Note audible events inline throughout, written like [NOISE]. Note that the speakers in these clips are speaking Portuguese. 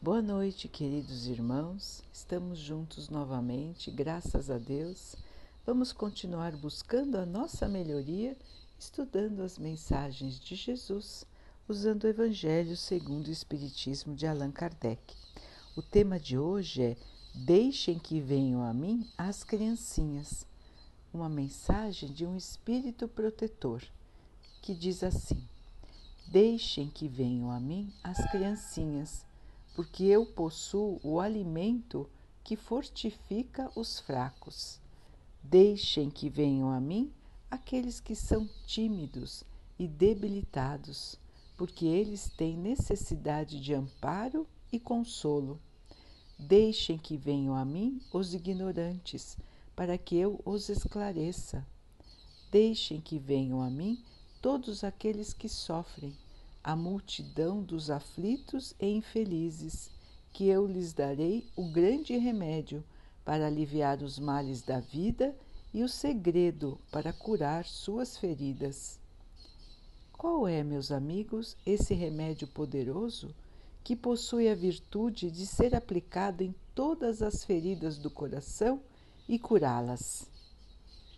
Boa noite, queridos irmãos. Estamos juntos novamente, graças a Deus. Vamos continuar buscando a nossa melhoria, estudando as mensagens de Jesus, usando o Evangelho segundo o Espiritismo de Allan Kardec. O tema de hoje é Deixem que venham a mim as criancinhas. Uma mensagem de um espírito protetor que diz assim: Deixem que venham a mim as criancinhas porque eu possuo o alimento que fortifica os fracos. Deixem que venham a mim aqueles que são tímidos e debilitados, porque eles têm necessidade de amparo e consolo. Deixem que venham a mim os ignorantes, para que eu os esclareça. Deixem que venham a mim todos aqueles que sofrem a multidão dos aflitos e infelizes, que eu lhes darei o grande remédio para aliviar os males da vida e o segredo para curar suas feridas. Qual é, meus amigos, esse remédio poderoso que possui a virtude de ser aplicado em todas as feridas do coração e curá-las?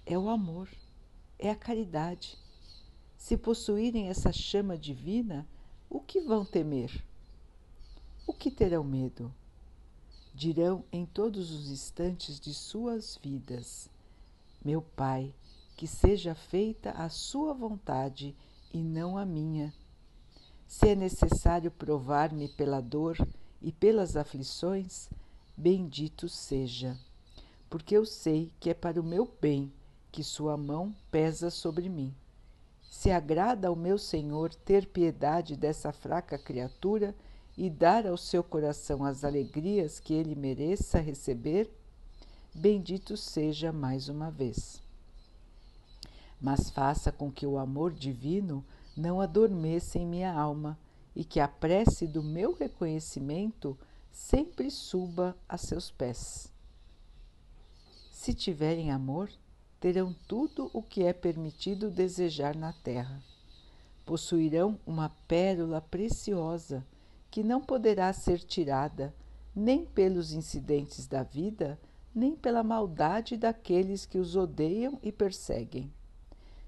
É o amor, é a caridade se possuírem essa chama divina, o que vão temer? O que terão medo? Dirão em todos os instantes de suas vidas: Meu Pai, que seja feita a Sua vontade e não a minha. Se é necessário provar-me pela dor e pelas aflições, bendito seja, porque eu sei que é para o meu bem que Sua mão pesa sobre mim. Se agrada ao meu Senhor ter piedade dessa fraca criatura e dar ao seu coração as alegrias que ele mereça receber, bendito seja mais uma vez. Mas faça com que o amor divino não adormeça em minha alma e que a prece do meu reconhecimento sempre suba a seus pés. Se tiverem amor, terão tudo o que é permitido desejar na terra. Possuirão uma pérola preciosa que não poderá ser tirada nem pelos incidentes da vida, nem pela maldade daqueles que os odeiam e perseguem.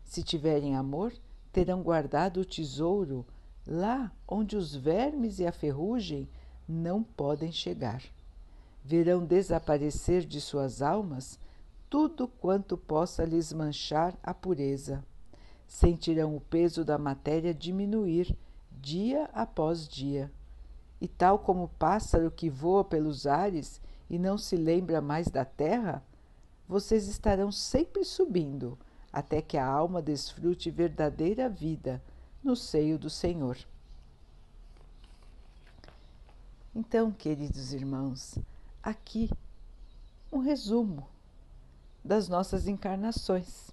Se tiverem amor, terão guardado o tesouro lá onde os vermes e a ferrugem não podem chegar. Verão desaparecer de suas almas tudo quanto possa lhes manchar a pureza. Sentirão o peso da matéria diminuir dia após dia. E tal como o pássaro que voa pelos ares e não se lembra mais da terra, vocês estarão sempre subindo até que a alma desfrute verdadeira vida no seio do Senhor. Então, queridos irmãos, aqui um resumo das nossas encarnações.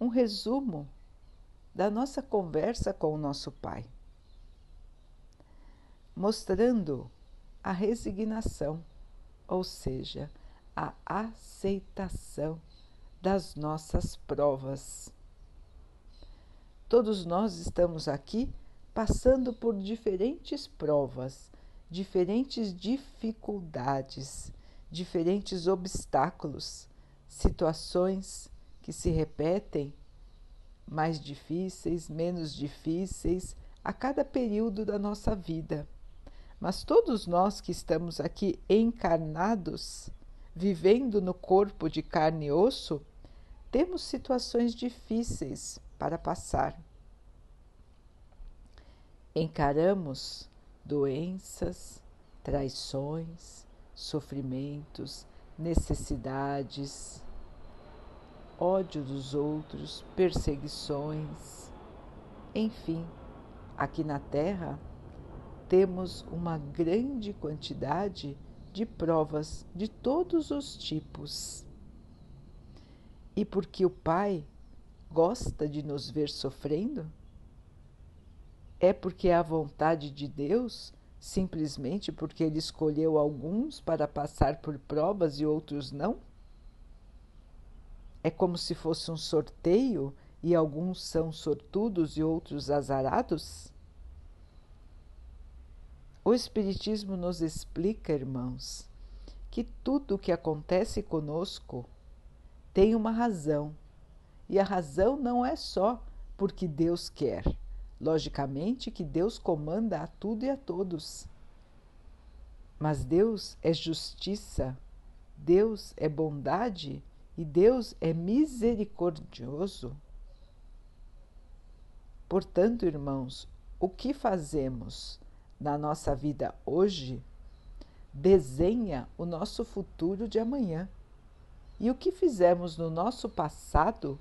Um resumo da nossa conversa com o nosso Pai, mostrando a resignação, ou seja, a aceitação das nossas provas. Todos nós estamos aqui passando por diferentes provas, diferentes dificuldades diferentes obstáculos, situações que se repetem, mais difíceis, menos difíceis, a cada período da nossa vida. Mas todos nós que estamos aqui encarnados, vivendo no corpo de carne e osso, temos situações difíceis para passar. Encaramos doenças, traições, sofrimentos, necessidades, ódio dos outros, perseguições. Enfim, aqui na Terra temos uma grande quantidade de provas de todos os tipos. E porque o Pai gosta de nos ver sofrendo? É porque é a vontade de Deus simplesmente porque ele escolheu alguns para passar por provas e outros não? É como se fosse um sorteio e alguns são sortudos e outros azarados? O Espiritismo nos explica, irmãos, que tudo o que acontece conosco tem uma razão. E a razão não é só porque Deus quer. Logicamente que Deus comanda a tudo e a todos. Mas Deus é justiça, Deus é bondade e Deus é misericordioso. Portanto, irmãos, o que fazemos na nossa vida hoje desenha o nosso futuro de amanhã. E o que fizemos no nosso passado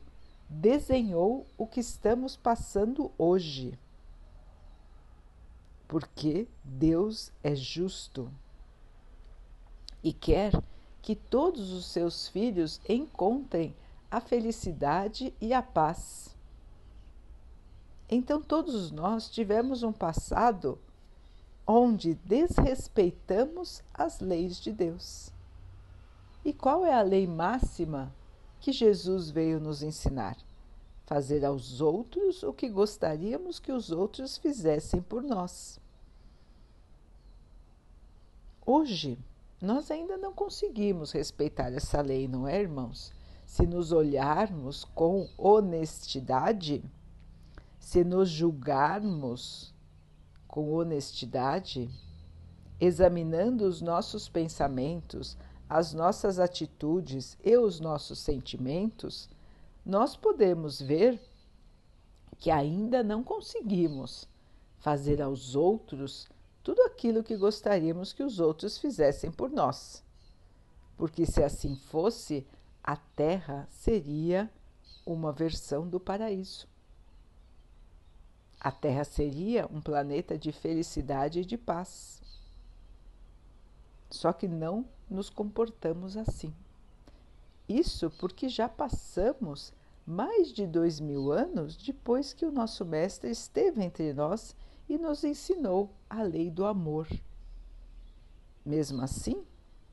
desenhou o que estamos passando hoje. Porque Deus é justo e quer que todos os seus filhos encontrem a felicidade e a paz. Então, todos nós tivemos um passado onde desrespeitamos as leis de Deus. E qual é a lei máxima que Jesus veio nos ensinar? Fazer aos outros o que gostaríamos que os outros fizessem por nós. Hoje, nós ainda não conseguimos respeitar essa lei, não é, irmãos? Se nos olharmos com honestidade, se nos julgarmos com honestidade, examinando os nossos pensamentos, as nossas atitudes e os nossos sentimentos, nós podemos ver que ainda não conseguimos fazer aos outros tudo aquilo que gostaríamos que os outros fizessem por nós. Porque se assim fosse, a Terra seria uma versão do paraíso. A Terra seria um planeta de felicidade e de paz. Só que não nos comportamos assim. Isso porque já passamos mais de dois mil anos depois que o nosso Mestre esteve entre nós e nos ensinou a lei do amor. Mesmo assim,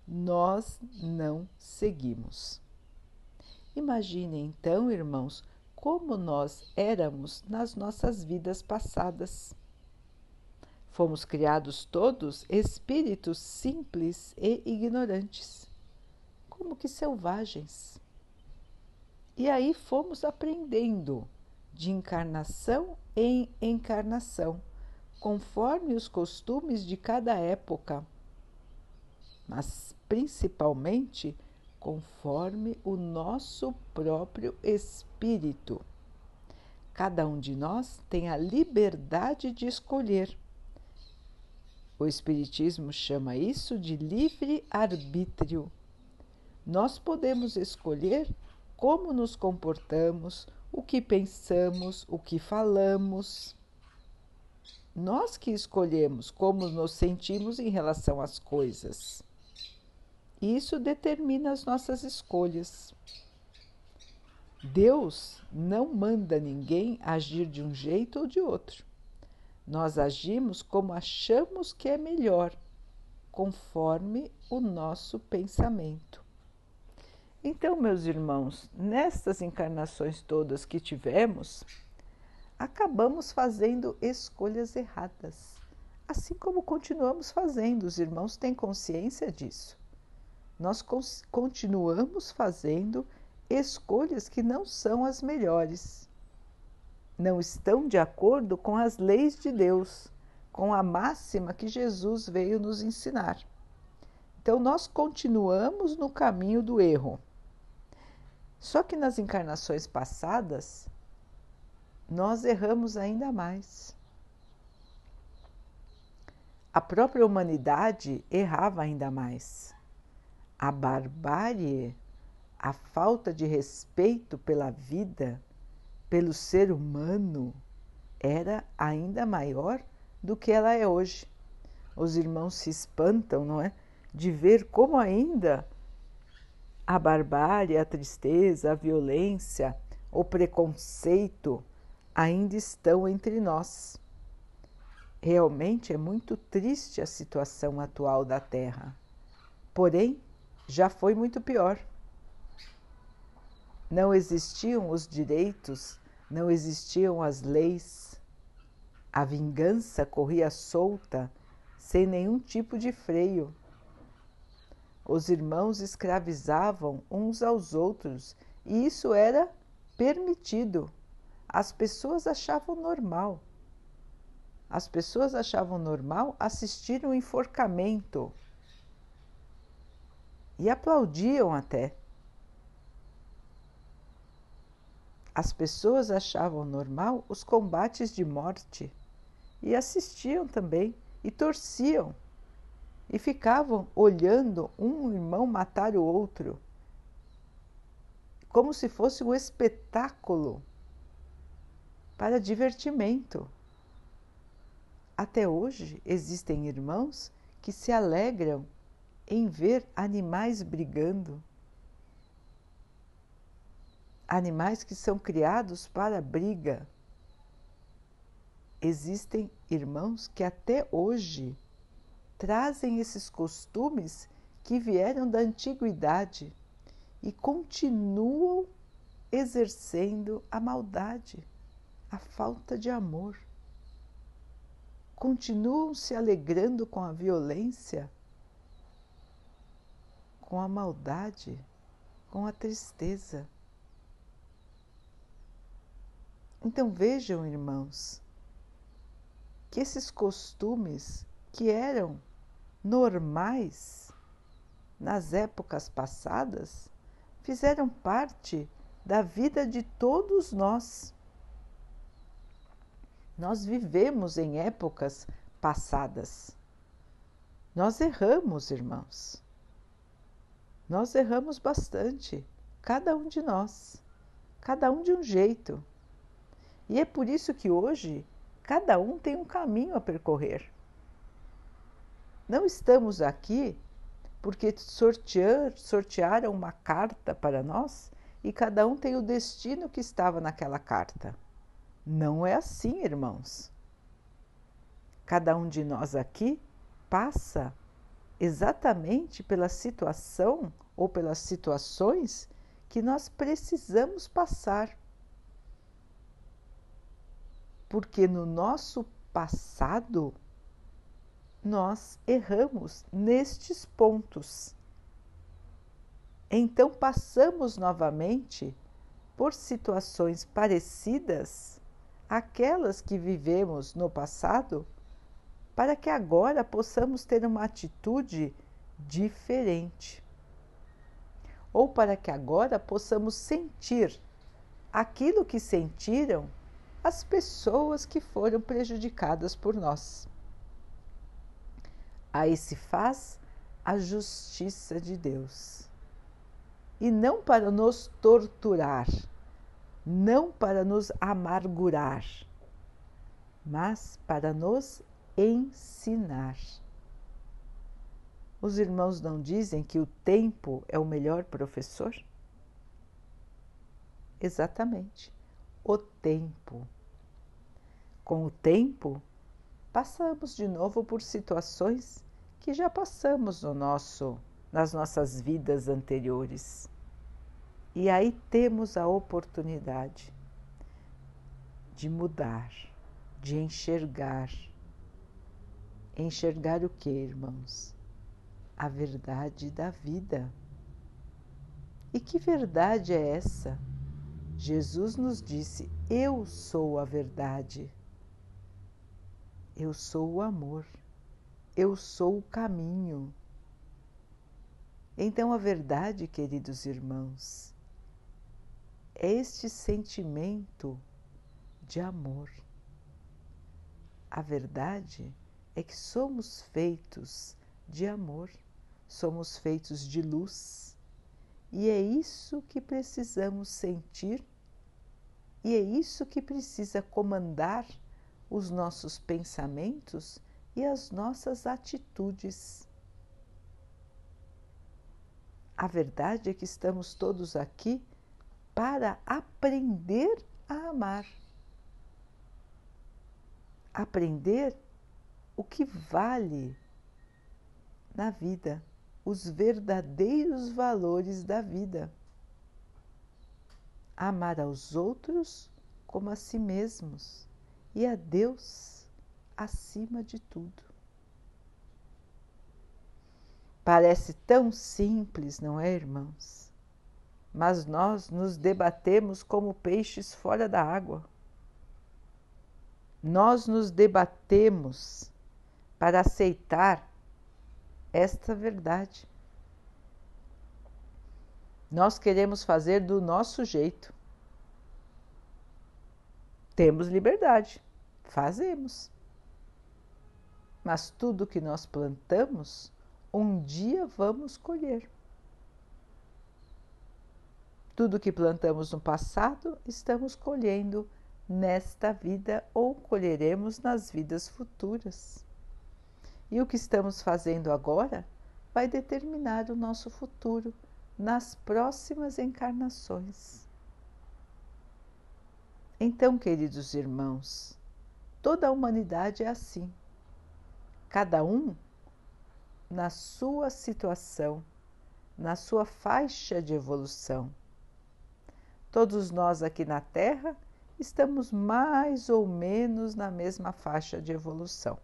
nós não seguimos. Imagine então, irmãos, como nós éramos nas nossas vidas passadas. Fomos criados todos espíritos simples e ignorantes, como que selvagens. E aí fomos aprendendo de encarnação em encarnação, conforme os costumes de cada época, mas principalmente conforme o nosso próprio espírito. Cada um de nós tem a liberdade de escolher. O Espiritismo chama isso de livre-arbítrio. Nós podemos escolher como nos comportamos, o que pensamos, o que falamos. Nós que escolhemos como nos sentimos em relação às coisas. Isso determina as nossas escolhas. Deus não manda ninguém agir de um jeito ou de outro. Nós agimos como achamos que é melhor, conforme o nosso pensamento. Então, meus irmãos, nestas encarnações todas que tivemos, acabamos fazendo escolhas erradas, assim como continuamos fazendo, os irmãos têm consciência disso nós continuamos fazendo escolhas que não são as melhores. Não estão de acordo com as leis de Deus, com a máxima que Jesus veio nos ensinar. Então, nós continuamos no caminho do erro. Só que nas encarnações passadas, nós erramos ainda mais. A própria humanidade errava ainda mais a barbárie, a falta de respeito pela vida, pelo ser humano, era ainda maior do que ela é hoje. Os irmãos se espantam, não é? De ver como ainda a barbárie, a tristeza, a violência, o preconceito ainda estão entre nós. Realmente é muito triste a situação atual da Terra. Porém, já foi muito pior. Não existiam os direitos, não existiam as leis. A vingança corria solta sem nenhum tipo de freio. Os irmãos escravizavam uns aos outros e isso era permitido. As pessoas achavam normal. As pessoas achavam normal assistir um enforcamento e aplaudiam até. As pessoas achavam normal os combates de morte e assistiam também e torciam e ficavam olhando um irmão matar o outro, como se fosse um espetáculo para divertimento. Até hoje existem irmãos que se alegram em ver animais brigando animais que são criados para briga. Existem irmãos que até hoje trazem esses costumes que vieram da antiguidade e continuam exercendo a maldade, a falta de amor. Continuam se alegrando com a violência, com a maldade, com a tristeza. Então vejam, irmãos, que esses costumes que eram normais nas épocas passadas fizeram parte da vida de todos nós. Nós vivemos em épocas passadas. Nós erramos, irmãos. Nós erramos bastante, cada um de nós, cada um de um jeito. E é por isso que hoje cada um tem um caminho a percorrer. Não estamos aqui porque sortear, sortearam uma carta para nós e cada um tem o destino que estava naquela carta. Não é assim, irmãos. Cada um de nós aqui passa exatamente pela situação ou pelas situações que nós precisamos passar porque no nosso passado nós erramos nestes pontos. Então passamos novamente por situações parecidas àquelas que vivemos no passado, para que agora possamos ter uma atitude diferente. Ou para que agora possamos sentir aquilo que sentiram as pessoas que foram prejudicadas por nós. Aí se faz a justiça de Deus. E não para nos torturar, não para nos amargurar, mas para nos ensinar. Os irmãos não dizem que o tempo é o melhor professor? Exatamente, o tempo com o tempo, passamos de novo por situações que já passamos no nosso, nas nossas vidas anteriores. E aí temos a oportunidade de mudar, de enxergar. Enxergar o que, irmãos? A verdade da vida. E que verdade é essa? Jesus nos disse: Eu sou a verdade. Eu sou o amor, eu sou o caminho. Então, a verdade, queridos irmãos, é este sentimento de amor. A verdade é que somos feitos de amor, somos feitos de luz, e é isso que precisamos sentir, e é isso que precisa comandar os nossos pensamentos e as nossas atitudes. A verdade é que estamos todos aqui para aprender a amar. Aprender o que vale na vida, os verdadeiros valores da vida. Amar aos outros como a si mesmos e a Deus acima de tudo. Parece tão simples, não é, irmãos? Mas nós nos debatemos como peixes fora da água. Nós nos debatemos para aceitar esta verdade. Nós queremos fazer do nosso jeito. Temos liberdade, fazemos. Mas tudo que nós plantamos, um dia vamos colher. Tudo que plantamos no passado, estamos colhendo nesta vida ou colheremos nas vidas futuras. E o que estamos fazendo agora vai determinar o nosso futuro nas próximas encarnações. Então, queridos irmãos, toda a humanidade é assim. Cada um na sua situação, na sua faixa de evolução. Todos nós aqui na Terra estamos mais ou menos na mesma faixa de evolução.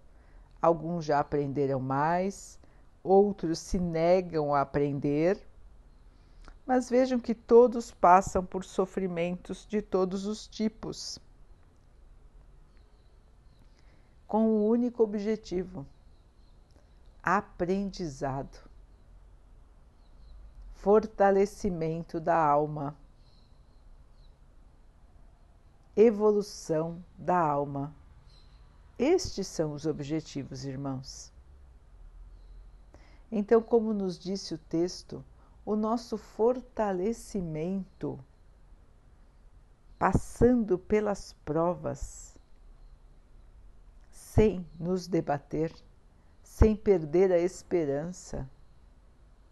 Alguns já aprenderam mais, outros se negam a aprender, mas vejam que todos passam por sofrimentos de todos os tipos, com um único objetivo: aprendizado, fortalecimento da alma, evolução da alma. Estes são os objetivos, irmãos. Então, como nos disse o texto, o nosso fortalecimento, passando pelas provas, sem nos debater, sem perder a esperança,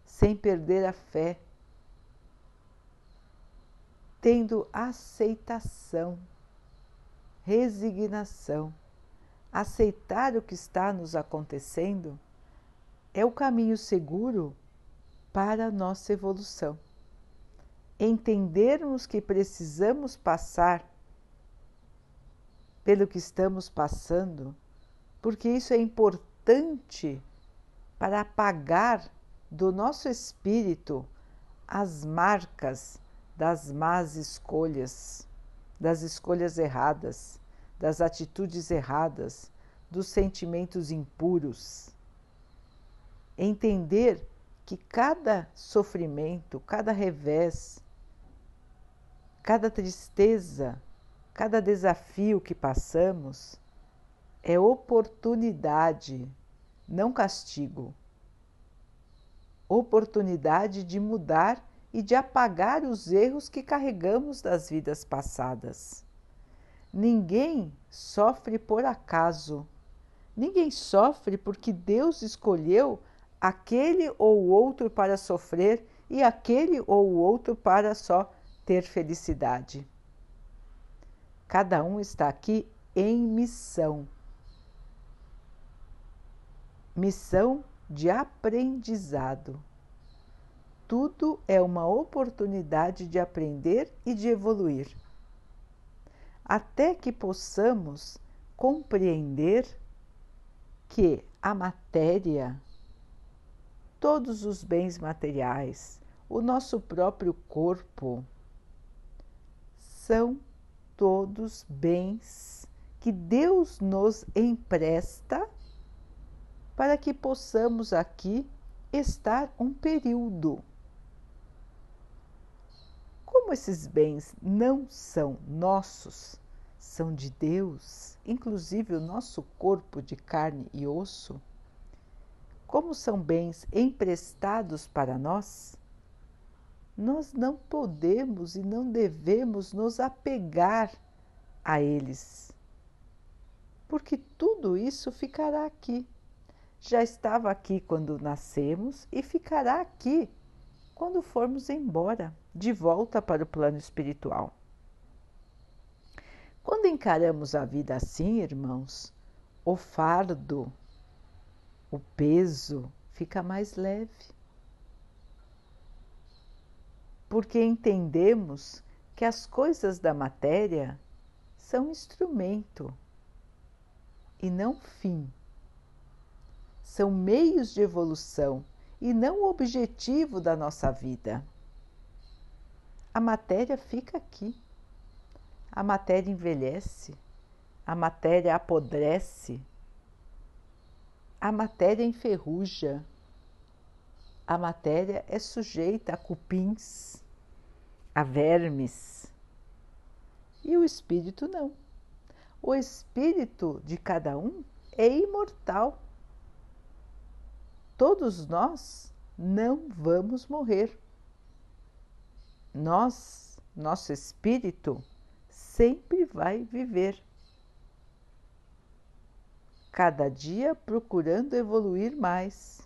sem perder a fé, tendo aceitação, resignação aceitar o que está nos acontecendo é o caminho seguro para a nossa evolução. Entendermos que precisamos passar pelo que estamos passando, porque isso é importante para apagar do nosso espírito as marcas das más escolhas, das escolhas erradas das atitudes erradas, dos sentimentos impuros. Entender que cada sofrimento, cada revés, cada tristeza, cada desafio que passamos é oportunidade, não castigo. Oportunidade de mudar e de apagar os erros que carregamos das vidas passadas. Ninguém sofre por acaso. Ninguém sofre porque Deus escolheu aquele ou outro para sofrer e aquele ou outro para só ter felicidade. Cada um está aqui em missão. Missão de aprendizado. Tudo é uma oportunidade de aprender e de evoluir até que possamos compreender que a matéria, todos os bens materiais, o nosso próprio corpo, são todos bens que Deus nos empresta para que possamos aqui estar um período. Como esses bens não são nossos, são de Deus, inclusive o nosso corpo de carne e osso, como são bens emprestados para nós, nós não podemos e não devemos nos apegar a eles, porque tudo isso ficará aqui. Já estava aqui quando nascemos e ficará aqui quando formos embora, de volta para o plano espiritual. Quando encaramos a vida assim, irmãos, o fardo, o peso fica mais leve. Porque entendemos que as coisas da matéria são instrumento e não fim. São meios de evolução e não o objetivo da nossa vida. A matéria fica aqui. A matéria envelhece, a matéria apodrece, a matéria enferruja, a matéria é sujeita a cupins, a vermes. E o espírito não. O espírito de cada um é imortal. Todos nós não vamos morrer. Nós, nosso espírito, sempre vai viver. Cada dia procurando evoluir mais.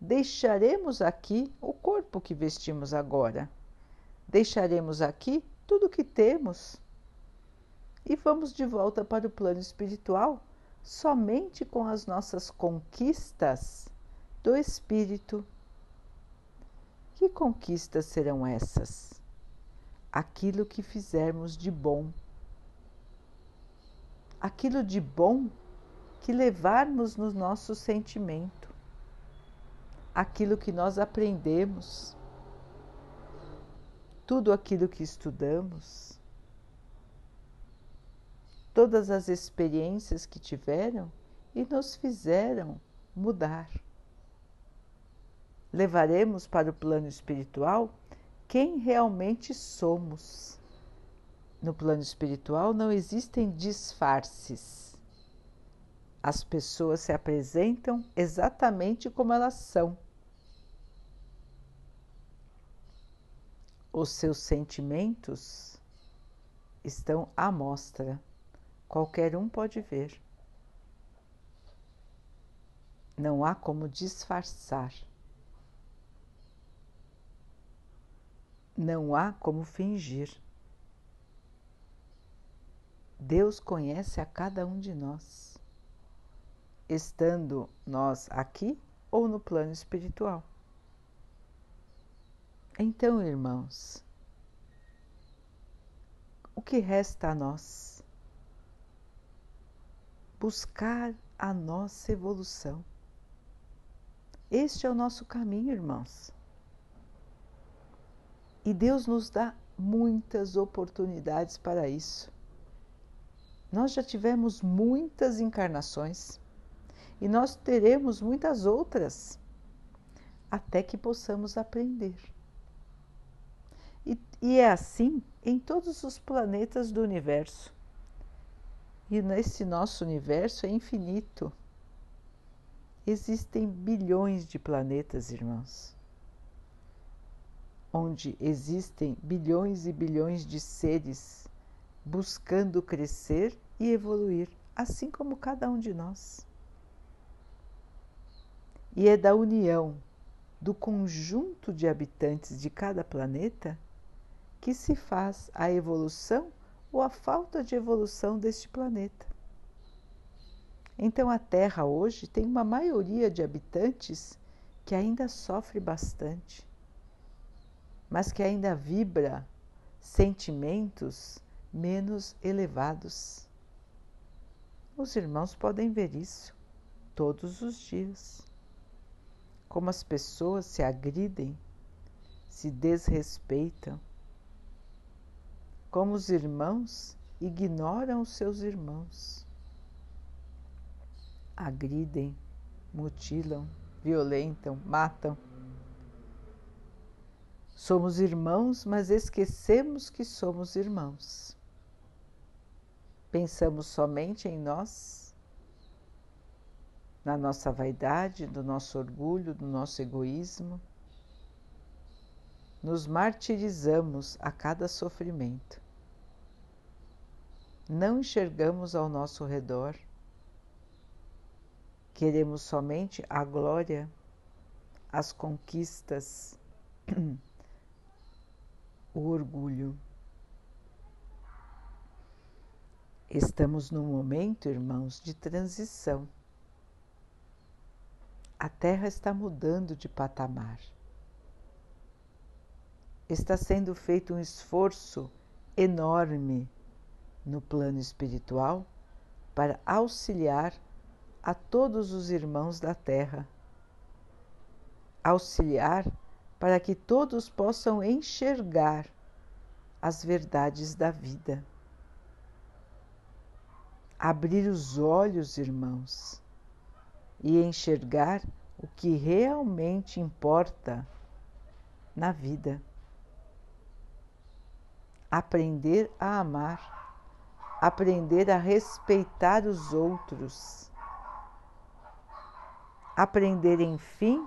Deixaremos aqui o corpo que vestimos agora. Deixaremos aqui tudo o que temos. E vamos de volta para o plano espiritual somente com as nossas conquistas do espírito. Que conquistas serão essas? Aquilo que fizermos de bom. Aquilo de bom que levarmos no nosso sentimento. Aquilo que nós aprendemos. Tudo aquilo que estudamos todas as experiências que tiveram e nos fizeram mudar. Levaremos para o plano espiritual quem realmente somos. No plano espiritual não existem disfarces. As pessoas se apresentam exatamente como elas são. Os seus sentimentos estão à mostra qualquer um pode ver. Não há como disfarçar. Não há como fingir. Deus conhece a cada um de nós, estando nós aqui ou no plano espiritual. Então, irmãos, o que resta a nós? buscar a nossa evolução. Este é o nosso caminho, irmãos. E Deus nos dá muitas oportunidades para isso. Nós já tivemos muitas encarnações e nós teremos muitas outras até que possamos aprender. E, e é assim em todos os planetas do universo. E nesse nosso universo é infinito. Existem bilhões de planetas, irmãos, onde existem bilhões e bilhões de seres buscando crescer e evoluir, assim como cada um de nós. E é da união do conjunto de habitantes de cada planeta que se faz a evolução ou a falta de evolução deste planeta. Então a Terra hoje tem uma maioria de habitantes que ainda sofre bastante, mas que ainda vibra sentimentos menos elevados. Os irmãos podem ver isso todos os dias. Como as pessoas se agridem, se desrespeitam, como os irmãos ignoram os seus irmãos. Agridem, mutilam, violentam, matam. Somos irmãos, mas esquecemos que somos irmãos. Pensamos somente em nós, na nossa vaidade, no nosso orgulho, no nosso egoísmo nos martirizamos a cada sofrimento. Não enxergamos ao nosso redor. Queremos somente a glória, as conquistas, [CLEARS THROAT] o orgulho. Estamos num momento, irmãos, de transição. A Terra está mudando de patamar está sendo feito um esforço enorme no plano espiritual para auxiliar a todos os irmãos da Terra auxiliar para que todos possam enxergar as verdades da vida. Abrir os olhos, irmãos, e enxergar o que realmente importa na vida. Aprender a amar, aprender a respeitar os outros, aprender, enfim,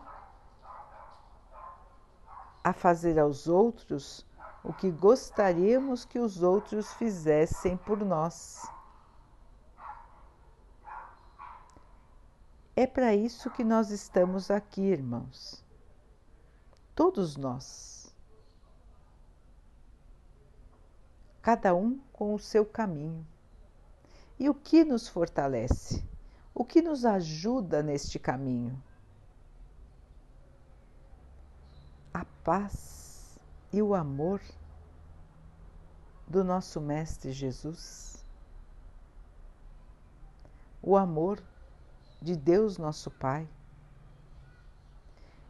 a fazer aos outros o que gostaríamos que os outros fizessem por nós. É para isso que nós estamos aqui, irmãos. Todos nós. Cada um com o seu caminho. E o que nos fortalece? O que nos ajuda neste caminho? A paz e o amor do nosso Mestre Jesus, o amor de Deus nosso Pai.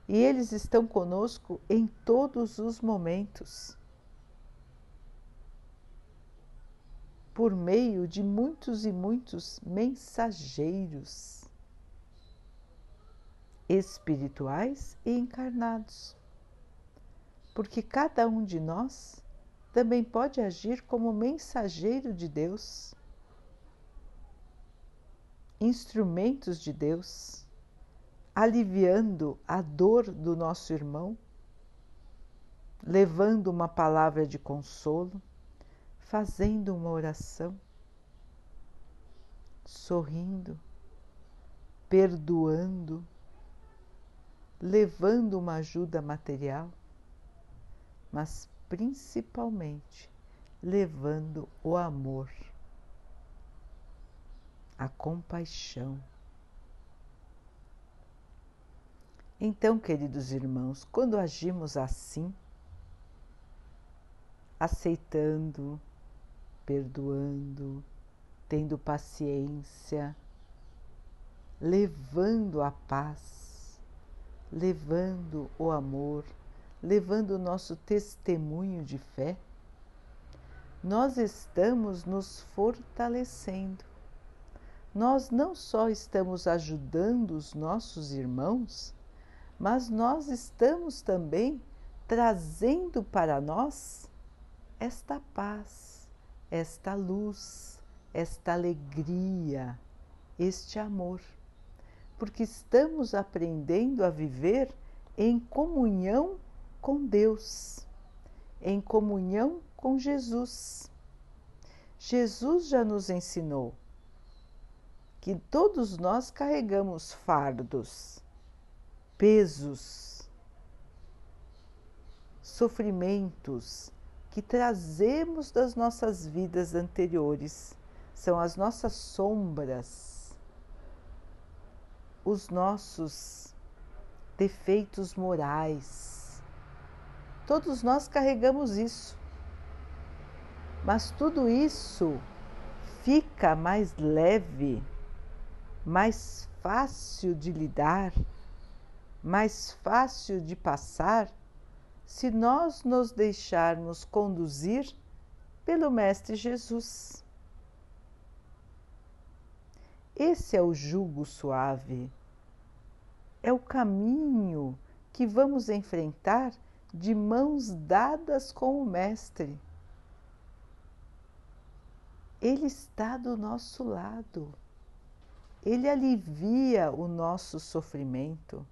E eles estão conosco em todos os momentos, por meio de muitos e muitos mensageiros espirituais e encarnados porque cada um de nós também pode agir como mensageiro de Deus, instrumentos de Deus, aliviando a dor do nosso irmão, levando uma palavra de consolo, fazendo uma oração, sorrindo, perdoando, levando uma ajuda material mas principalmente levando o amor, a compaixão. Então, queridos irmãos, quando agimos assim, aceitando, perdoando, tendo paciência, levando a paz, levando o amor, levando o nosso testemunho de fé, nós estamos nos fortalecendo. Nós não só estamos ajudando os nossos irmãos, mas nós estamos também trazendo para nós esta paz, esta luz, esta alegria, este amor, porque estamos aprendendo a viver em comunhão com Deus, em comunhão com Jesus. Jesus já nos ensinou que todos nós carregamos fardos, pesos, sofrimentos que trazemos das nossas vidas anteriores, são as nossas sombras, os nossos defeitos morais Todos nós carregamos isso. Mas tudo isso fica mais leve, mais fácil de lidar, mais fácil de passar se nós nos deixarmos conduzir pelo Mestre Jesus. Esse é o jugo suave, é o caminho que vamos enfrentar de mãos dadas com o Mestre. Ele está do nosso lado. Ele alivia o nosso sofrimento.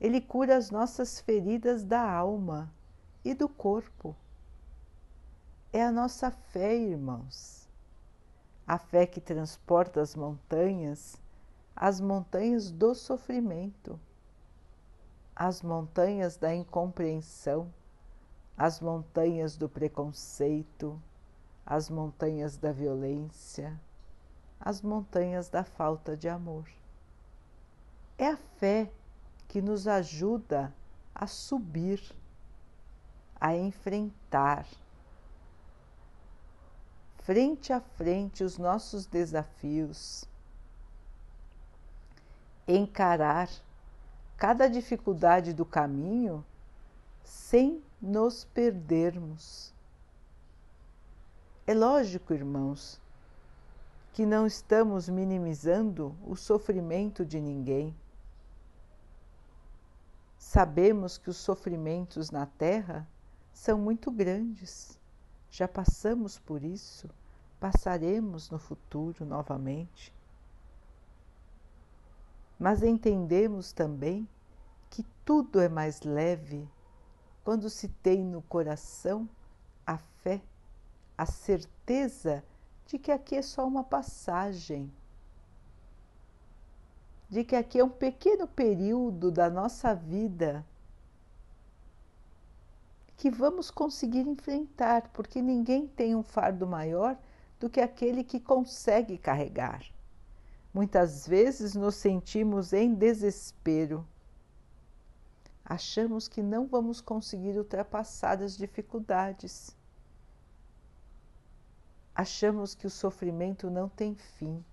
Ele cura as nossas feridas da alma e do corpo. É a nossa fé, irmãos. A fé que transporta as montanhas, as montanhas do sofrimento as montanhas da incompreensão, as montanhas do preconceito, as montanhas da violência, as montanhas da falta de amor. É a fé que nos ajuda a subir, a enfrentar frente a frente os nossos desafios, encarar cada dificuldade do caminho sem nos perdermos. É lógico, irmãos, que não estamos minimizando o sofrimento de ninguém. Sabemos que os sofrimentos na Terra são muito grandes. Já passamos por isso, passaremos no futuro novamente. Mas entendemos também que tudo é mais leve quando se tem no coração a fé, a certeza de que aqui é só uma passagem de que aqui é um pequeno período da nossa vida que vamos conseguir enfrentar, porque ninguém tem um fardo maior do que aquele que consegue carregar. Muitas vezes nos sentimos em desespero. Achamos que não vamos conseguir ultrapassar as dificuldades. Achamos que o sofrimento não tem fim.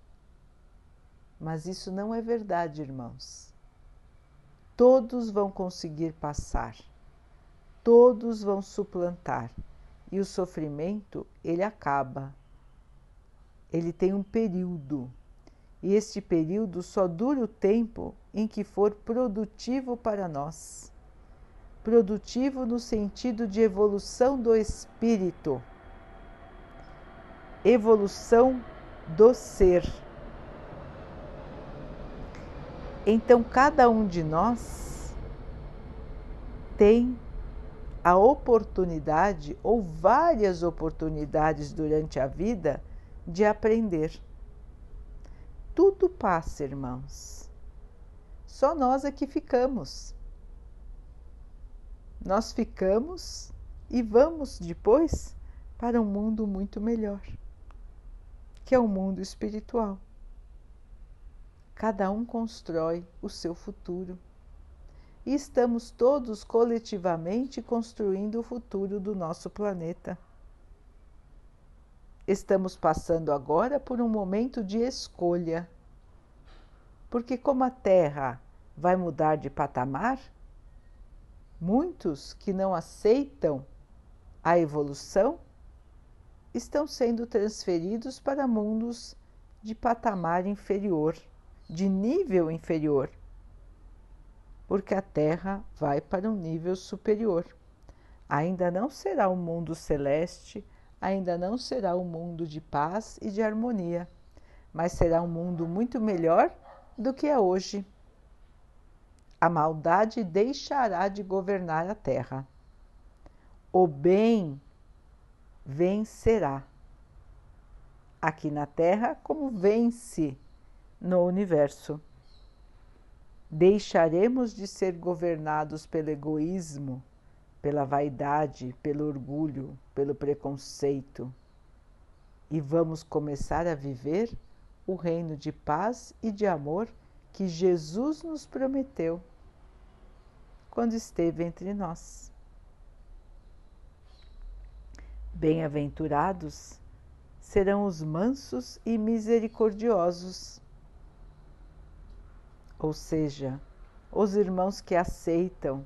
Mas isso não é verdade, irmãos. Todos vão conseguir passar, todos vão suplantar, e o sofrimento ele acaba. Ele tem um período, e este período só dura o tempo em que for produtivo para nós. Produtivo no sentido de evolução do espírito, evolução do ser Então, cada um de nós tem a oportunidade ou várias oportunidades durante a vida de aprender. Tudo passa, irmãos. Só nós é que ficamos. Nós ficamos e vamos depois para um mundo muito melhor, que é o mundo espiritual. Cada um constrói o seu futuro. E estamos todos coletivamente construindo o futuro do nosso planeta. Estamos passando agora por um momento de escolha. Porque, como a Terra vai mudar de patamar, muitos que não aceitam a evolução estão sendo transferidos para mundos de patamar inferior de nível inferior, porque a Terra vai para um nível superior. Ainda não será o um mundo celeste, ainda não será um mundo de paz e de harmonia, mas será um mundo muito melhor do que é hoje. A maldade deixará de governar a terra. O bem vencerá. Aqui na terra, como vence no universo. Deixaremos de ser governados pelo egoísmo, pela vaidade, pelo orgulho, pelo preconceito e vamos começar a viver o reino de paz e de amor que Jesus nos prometeu quando esteve entre nós. Bem-aventurados serão os mansos e misericordiosos ou seja, os irmãos que aceitam,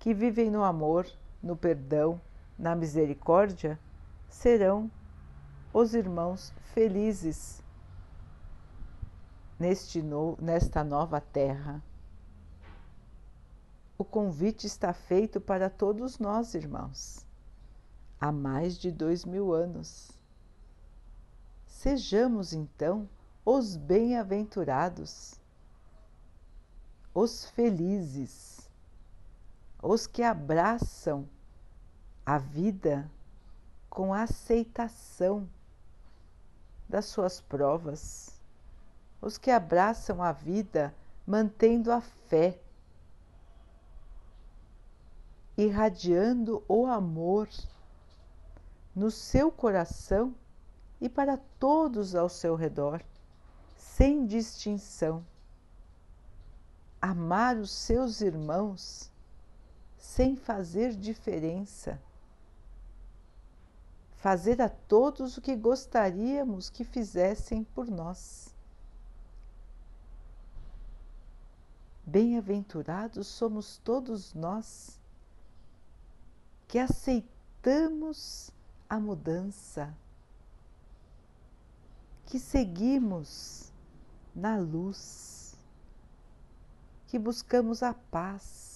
que vivem no amor, no perdão, na misericórdia, serão os irmãos felizes neste no, nesta nova terra. O convite está feito para todos nós, irmãos, há mais de dois mil anos. Sejamos então os bem-aventurados os felizes, os que abraçam a vida com aceitação das suas provas, os que abraçam a vida mantendo a fé, irradiando o amor no seu coração e para todos ao seu redor, sem distinção. Amar os seus irmãos sem fazer diferença, fazer a todos o que gostaríamos que fizessem por nós. Bem-aventurados somos todos nós que aceitamos a mudança, que seguimos na luz, que buscamos a paz.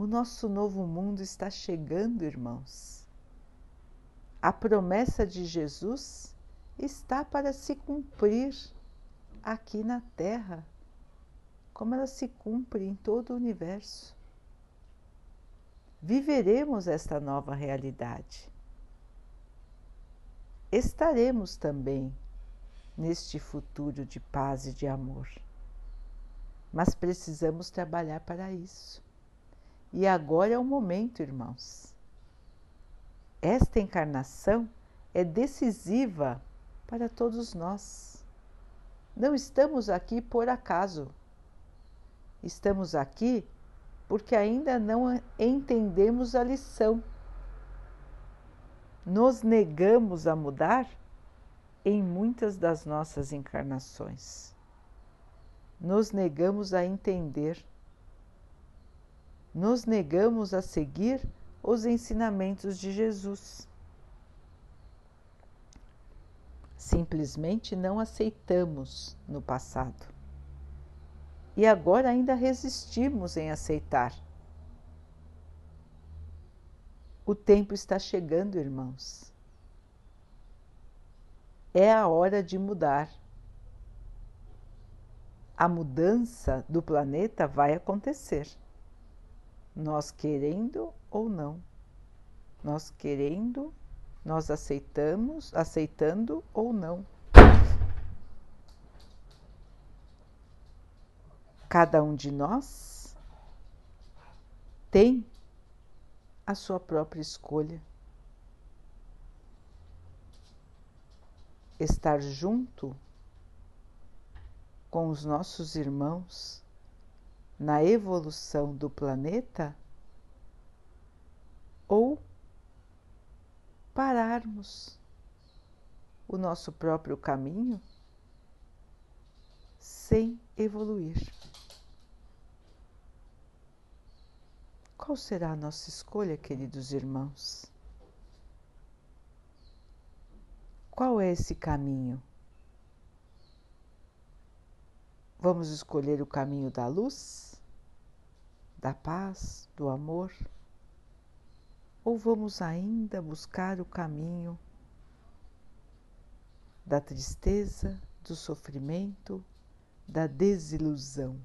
O nosso novo mundo está chegando, irmãos. A promessa de Jesus está para se cumprir aqui na Terra, como ela se cumpre em todo o universo. Viveremos esta nova realidade. Estaremos também neste futuro de paz e de amor. Mas precisamos trabalhar para isso. E agora é o momento, irmãos. Esta encarnação é decisiva para todos nós. Não estamos aqui por acaso. Estamos aqui porque ainda não entendemos a lição. Nos negamos a mudar em muitas das nossas encarnações. Nos negamos a entender. Nos negamos a seguir os ensinamentos de Jesus. Simplesmente não aceitamos no passado. E agora ainda resistimos em aceitar. O tempo está chegando, irmãos. É a hora de mudar. A mudança do planeta vai acontecer, nós querendo ou não. Nós querendo nós aceitamos, aceitando ou não. Cada um de nós tem a sua própria escolha. Estar junto com os nossos irmãos na evolução do planeta ou pararmos o nosso próprio caminho sem evoluir. Qual será a nossa escolha, queridos irmãos? Qual é esse caminho? Vamos escolher o caminho da luz, da paz, do amor? Ou vamos ainda buscar o caminho da tristeza, do sofrimento, da desilusão?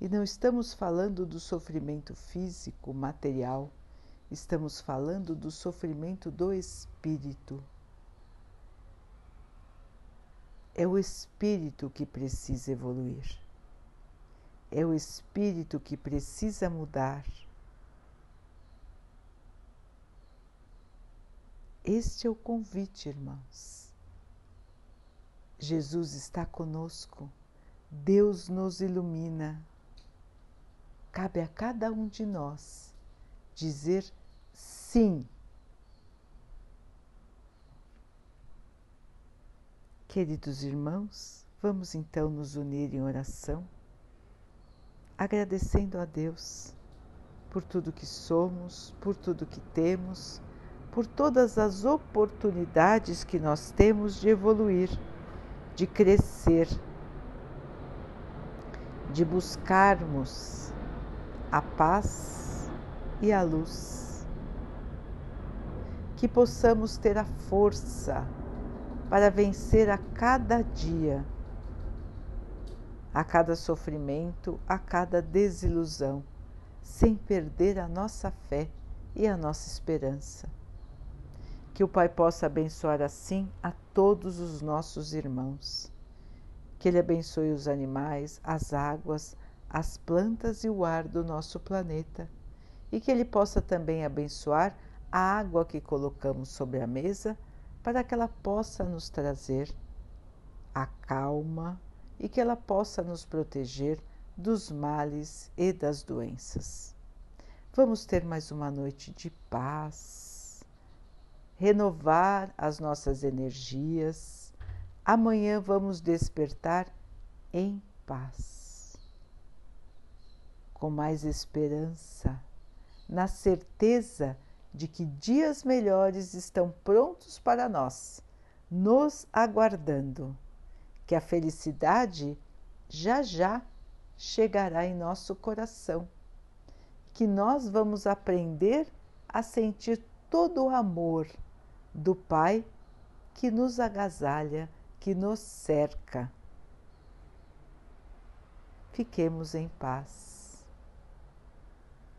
E não estamos falando do sofrimento físico, material, estamos falando do sofrimento do espírito. É o espírito que precisa evoluir. É o espírito que precisa mudar Este é o convite, irmãos. Jesus está conosco, Deus nos ilumina. Cabe a cada um de nós dizer sim. Queridos irmãos, vamos então nos unir em oração, agradecendo a Deus por tudo que somos, por tudo que temos por todas as oportunidades que nós temos de evoluir, de crescer, de buscarmos a paz e a luz. Que possamos ter a força para vencer a cada dia, a cada sofrimento, a cada desilusão, sem perder a nossa fé e a nossa esperança. Que o Pai possa abençoar assim a todos os nossos irmãos. Que Ele abençoe os animais, as águas, as plantas e o ar do nosso planeta. E que Ele possa também abençoar a água que colocamos sobre a mesa para que ela possa nos trazer a calma e que ela possa nos proteger dos males e das doenças. Vamos ter mais uma noite de paz renovar as nossas energias. Amanhã vamos despertar em paz, com mais esperança, na certeza de que dias melhores estão prontos para nós, nos aguardando, que a felicidade já já chegará em nosso coração, que nós vamos aprender a sentir todo o amor do Pai que nos agasalha, que nos cerca. Fiquemos em paz.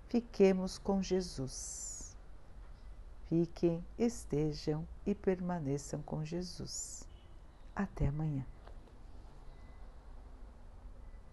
Fiquemos com Jesus. Fiquem, estejam e permaneçam com Jesus. Até amanhã.